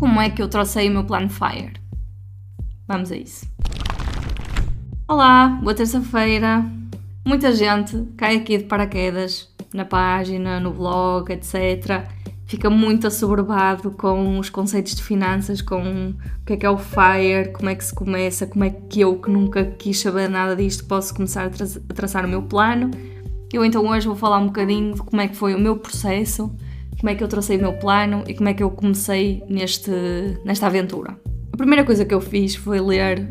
como é que eu trocei o meu plano FIRE. Vamos a isso. Olá, boa terça-feira. Muita gente cai aqui de paraquedas na página, no blog, etc. Fica muito assoberbado com os conceitos de finanças, com o que é que é o FIRE, como é que se começa, como é que eu, que nunca quis saber nada disto, posso começar a traçar o meu plano. Eu então hoje vou falar um bocadinho de como é que foi o meu processo, como é que eu tracei o meu plano e como é que eu comecei neste, nesta aventura. A primeira coisa que eu fiz foi ler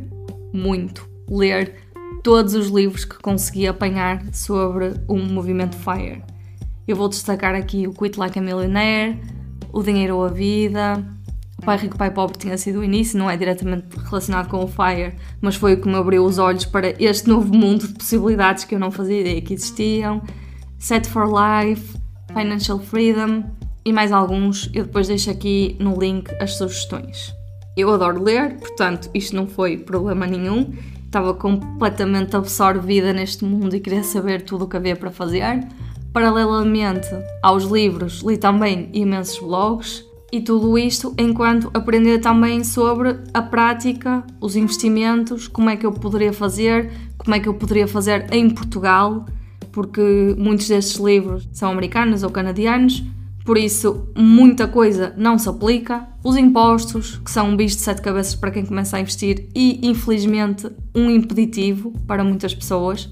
muito, ler todos os livros que consegui apanhar sobre o movimento FIRE. Eu vou destacar aqui o Quit Like a Millionaire, O Dinheiro ou a Vida, O Pai Rico, Pai Pobre tinha sido o início, não é diretamente relacionado com o FIRE, mas foi o que me abriu os olhos para este novo mundo de possibilidades que eu não fazia ideia que existiam. Set for Life, Financial Freedom e mais alguns. Eu depois deixo aqui no link as sugestões. Eu adoro ler, portanto, isto não foi problema nenhum estava completamente absorvida neste mundo e queria saber tudo o que havia para fazer. Paralelamente aos livros, li também imensos blogs e tudo isto enquanto aprendia também sobre a prática, os investimentos, como é que eu poderia fazer, como é que eu poderia fazer em Portugal, porque muitos destes livros são americanos ou canadianos por isso, muita coisa não se aplica. Os impostos, que são um bicho de sete cabeças para quem começa a investir e, infelizmente, um impeditivo para muitas pessoas.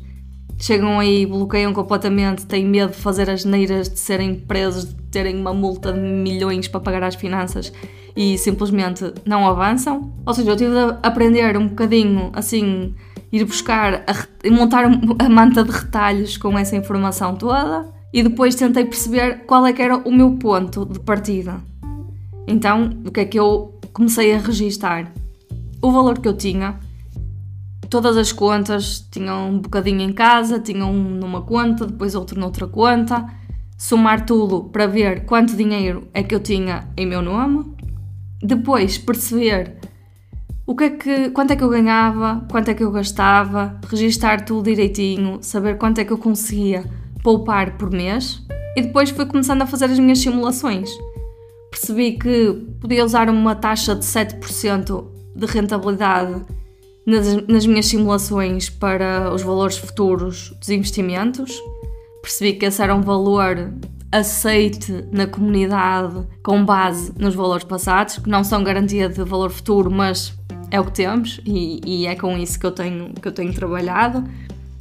Chegam aí, bloqueiam completamente, têm medo de fazer as neiras, de serem presos, de terem uma multa de milhões para pagar as finanças e simplesmente não avançam. Ou seja, eu tive de aprender um bocadinho assim, ir buscar, a, montar a manta de retalhos com essa informação toda e depois tentei perceber qual é que era o meu ponto de partida. Então, o que é que eu comecei a registar? O valor que eu tinha, todas as contas, tinham um bocadinho em casa, tinham um numa conta, depois outro noutra conta, somar tudo para ver quanto dinheiro é que eu tinha em meu nome, depois perceber o que é que, quanto é que eu ganhava, quanto é que eu gastava, registar tudo direitinho, saber quanto é que eu conseguia poupar por mês e depois fui começando a fazer as minhas simulações. Percebi que podia usar uma taxa de 7% de rentabilidade nas, nas minhas simulações para os valores futuros dos investimentos. Percebi que esse era um valor aceite na comunidade com base nos valores passados, que não são garantia de valor futuro, mas é o que temos e, e, é com isso que eu tenho, que eu tenho trabalhado.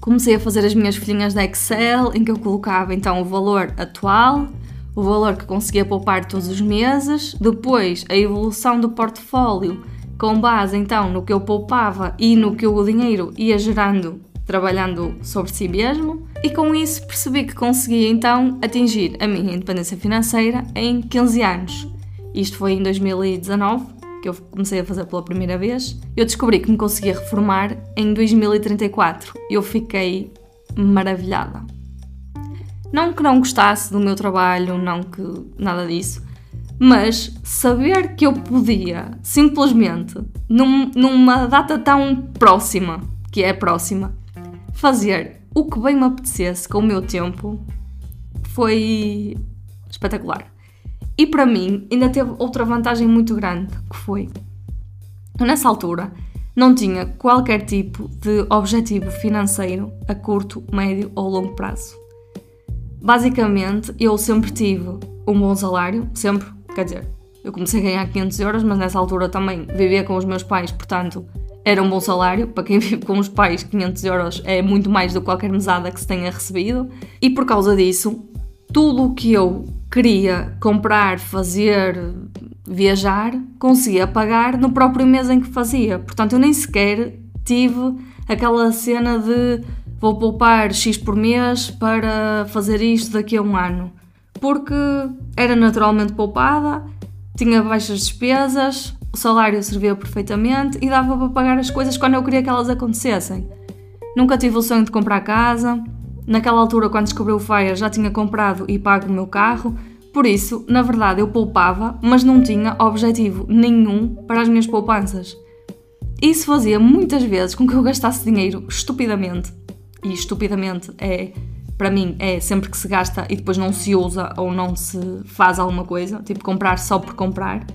Comecei a fazer as minhas folhinhas de Excel em que eu colocava então o valor atual, o valor que conseguia poupar todos os meses, depois a evolução do portfólio com base então no que eu poupava e no que o dinheiro ia gerando trabalhando sobre si mesmo. E com isso percebi que conseguia então atingir a minha independência financeira em 15 anos. Isto foi em 2019 que eu comecei a fazer pela primeira vez, eu descobri que me conseguia reformar em 2034. Eu fiquei maravilhada. Não que não gostasse do meu trabalho, não que nada disso, mas saber que eu podia simplesmente, num, numa data tão próxima, que é próxima, fazer o que bem me apetecesse com o meu tempo foi espetacular. E para mim ainda teve outra vantagem muito grande, que foi, nessa altura, não tinha qualquer tipo de objetivo financeiro a curto, médio ou longo prazo. Basicamente, eu sempre tive um bom salário, sempre, quer dizer, eu comecei a ganhar 500 euros, mas nessa altura também vivia com os meus pais, portanto, era um bom salário. Para quem vive com os pais, 500 euros é muito mais do que qualquer mesada que se tenha recebido. E por causa disso, tudo o que eu queria comprar, fazer, viajar, conseguia pagar no próprio mês em que fazia. Portanto, eu nem sequer tive aquela cena de vou poupar X por mês para fazer isto daqui a um ano. Porque era naturalmente poupada, tinha baixas despesas, o salário servia perfeitamente e dava para pagar as coisas quando eu queria que elas acontecessem. Nunca tive o sonho de comprar casa, Naquela altura, quando descobri o Fire, já tinha comprado e pago o meu carro, por isso, na verdade, eu poupava, mas não tinha objetivo nenhum para as minhas poupanças. Isso fazia muitas vezes com que eu gastasse dinheiro estupidamente. E estupidamente é, para mim, é sempre que se gasta e depois não se usa ou não se faz alguma coisa, tipo comprar só por comprar.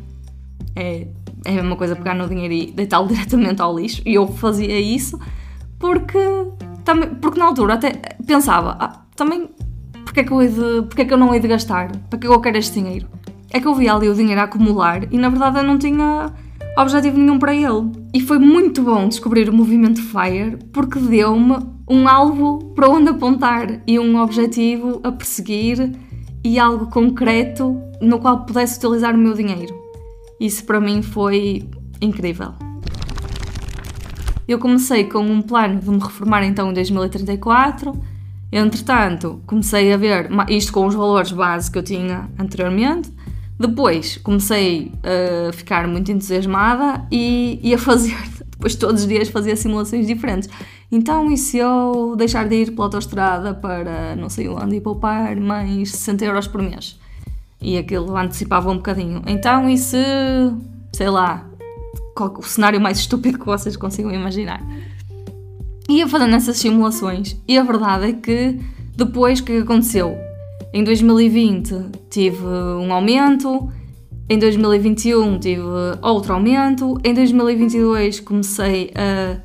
é, é a mesma coisa pegar no dinheiro e deitá-lo diretamente ao lixo. E eu fazia isso porque, também, porque na altura até pensava, ah, também, porque é, que eu de, porque é que eu não hei de gastar? Para que eu quero este dinheiro? É que eu via ali o dinheiro a acumular e na verdade eu não tinha objetivo nenhum para ele. E foi muito bom descobrir o movimento FIRE porque deu-me um alvo para onde apontar e um objetivo a perseguir e algo concreto no qual pudesse utilizar o meu dinheiro. Isso para mim foi incrível. Eu comecei com um plano de me reformar então em 2034. Entretanto, comecei a ver isto com os valores base que eu tinha anteriormente. Depois comecei a ficar muito entusiasmada e, e a fazer, depois todos os dias fazia simulações diferentes. Então, e se eu deixar de ir pela autostrada para não sei onde e poupar mais 60 euros por mês? E aquilo antecipava um bocadinho. Então, e se, sei lá, o cenário mais estúpido que vocês consigam imaginar? Ia fazendo essas simulações e a verdade é que depois o que aconteceu? Em 2020 tive um aumento, em 2021 tive outro aumento, em 2022 comecei a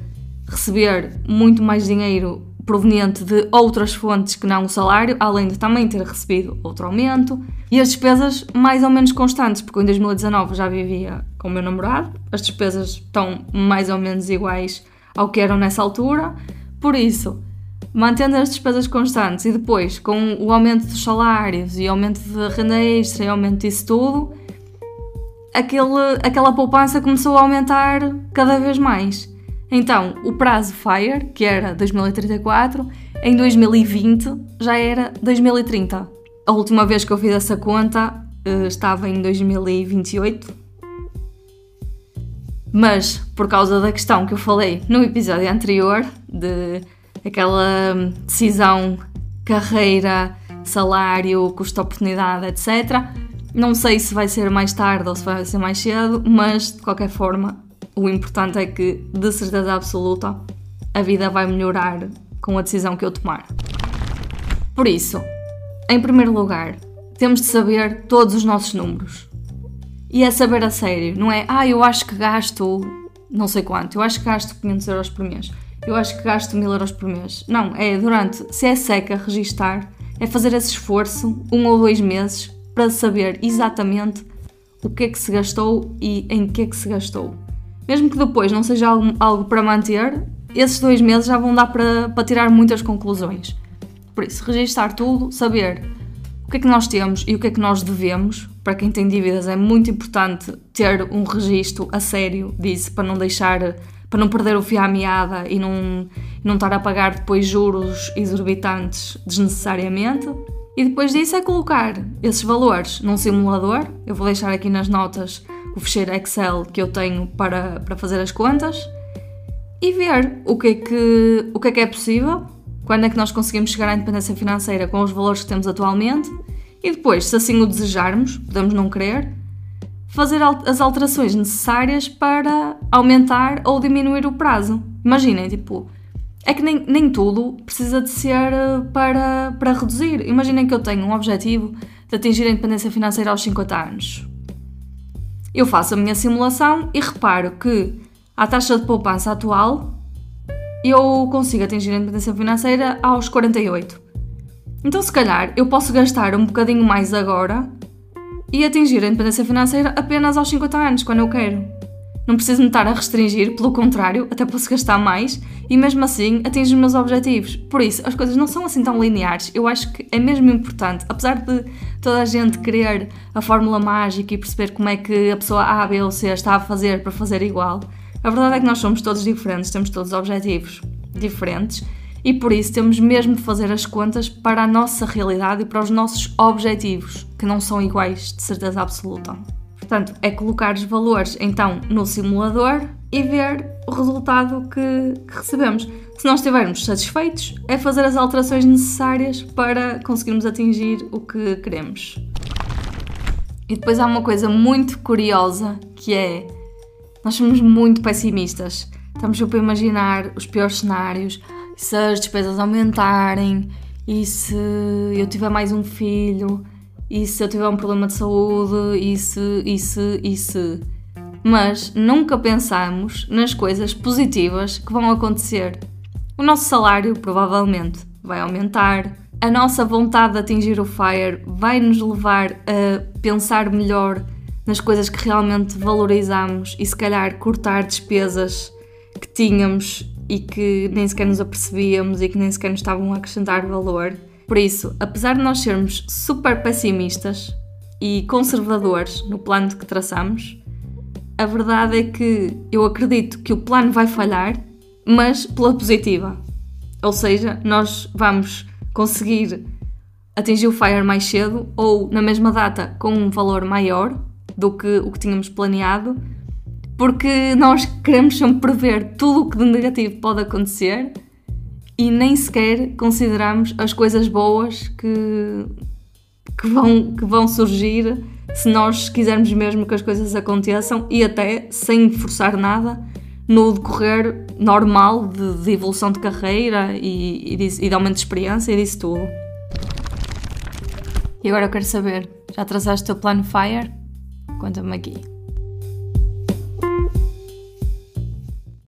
receber muito mais dinheiro proveniente de outras fontes que não o salário, além de também ter recebido outro aumento. E as despesas mais ou menos constantes, porque em 2019 já vivia com o meu namorado, as despesas estão mais ou menos iguais ao que eram nessa altura. Por isso, mantendo as despesas constantes e depois com o aumento dos salários e aumento de renda extra e aumento disso tudo, aquele, aquela poupança começou a aumentar cada vez mais. Então, o prazo FIRE, que era 2034, em 2020 já era 2030. A última vez que eu fiz essa conta uh, estava em 2028. Mas, por causa da questão que eu falei no episódio anterior, de aquela hum, decisão carreira, salário, custo-oportunidade, etc., não sei se vai ser mais tarde ou se vai ser mais cedo, mas de qualquer forma o importante é que, de certeza absoluta, a vida vai melhorar com a decisão que eu tomar. Por isso, em primeiro lugar, temos de saber todos os nossos números. E é saber a sério, não é? Ah, eu acho que gasto não sei quanto, eu acho que gasto 500 euros por mês, eu acho que gasto 1000 euros por mês. Não, é durante, se é seca, registar, é fazer esse esforço, um ou dois meses, para saber exatamente o que é que se gastou e em que é que se gastou mesmo que depois não seja algo, algo para manter, esses dois meses já vão dar para, para tirar muitas conclusões. Por isso, registar tudo, saber o que é que nós temos e o que é que nós devemos. Para quem tem dívidas é muito importante ter um registro a sério disso para não deixar, para não perder o fio à meada e não, não estar a pagar depois juros exorbitantes desnecessariamente. E depois disso é colocar esses valores num simulador. Eu vou deixar aqui nas notas o fecheiro Excel que eu tenho para, para fazer as contas e ver o que, é que, o que é que é possível, quando é que nós conseguimos chegar à independência financeira com os valores que temos atualmente e depois, se assim o desejarmos, podemos não querer, fazer as alterações necessárias para aumentar ou diminuir o prazo. Imaginem, tipo, é que nem, nem tudo precisa de ser eh, para, para reduzir. Imaginem que eu tenho um objetivo de atingir a independência financeira aos 50 anos. Eu faço a minha simulação e reparo que a taxa de poupança atual eu consigo atingir a independência financeira aos 48. Então, se calhar, eu posso gastar um bocadinho mais agora e atingir a independência financeira apenas aos 50 anos, quando eu quero. Não preciso me estar a restringir, pelo contrário, até posso gastar mais e mesmo assim atingir os meus objetivos. Por isso, as coisas não são assim tão lineares. Eu acho que é mesmo importante, apesar de toda a gente querer a fórmula mágica e perceber como é que a pessoa A, B ou C está a fazer para fazer igual, a verdade é que nós somos todos diferentes, temos todos objetivos diferentes e por isso temos mesmo de fazer as contas para a nossa realidade e para os nossos objetivos, que não são iguais de certeza absoluta. Portanto, é colocar os valores então no simulador e ver o resultado que, que, recebemos. Se nós estivermos satisfeitos, é fazer as alterações necessárias para conseguirmos atingir o que queremos. E depois há uma coisa muito curiosa que é nós somos muito pessimistas. Estamos sempre a imaginar os piores cenários, se as despesas aumentarem, e se eu tiver mais um filho, e se eu tiver um problema de saúde, e se, e se, e se. mas nunca pensamos nas coisas positivas que vão acontecer. O nosso salário provavelmente vai aumentar, a nossa vontade de atingir o FIRE vai nos levar a pensar melhor nas coisas que realmente valorizamos e se calhar cortar despesas que tínhamos e que nem sequer nos apercebíamos e que nem sequer nos estavam a acrescentar valor. Por isso, apesar de nós sermos super pessimistas e conservadores no plano que traçamos, a verdade é que eu acredito que o plano vai falhar, mas pela positiva. Ou seja, nós vamos conseguir atingir o FIRE mais cedo ou na mesma data com um valor maior do que o que tínhamos planeado, porque nós queremos sempre prever tudo o que de negativo pode acontecer e nem sequer consideramos as coisas boas que, que, vão, que vão surgir se nós quisermos mesmo que as coisas aconteçam e até sem forçar nada no decorrer normal de, de evolução de carreira e, e, de, e de aumento de experiência e disso tudo. E agora eu quero saber, já traçaste o teu plano FIRE? Conta-me aqui.